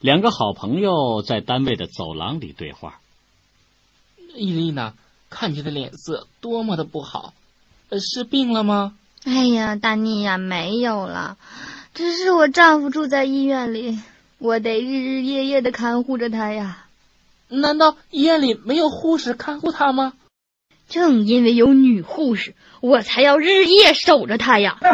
两个好朋友在单位的走廊里对话。伊丽娜，看你的脸色多么的不好，是病了吗？哎呀，大妮呀，没有了，只是我丈夫住在医院里，我得日日夜夜的看护着他呀。难道医院里没有护士看护他吗？正因为有女护士，我才要日夜守着他呀。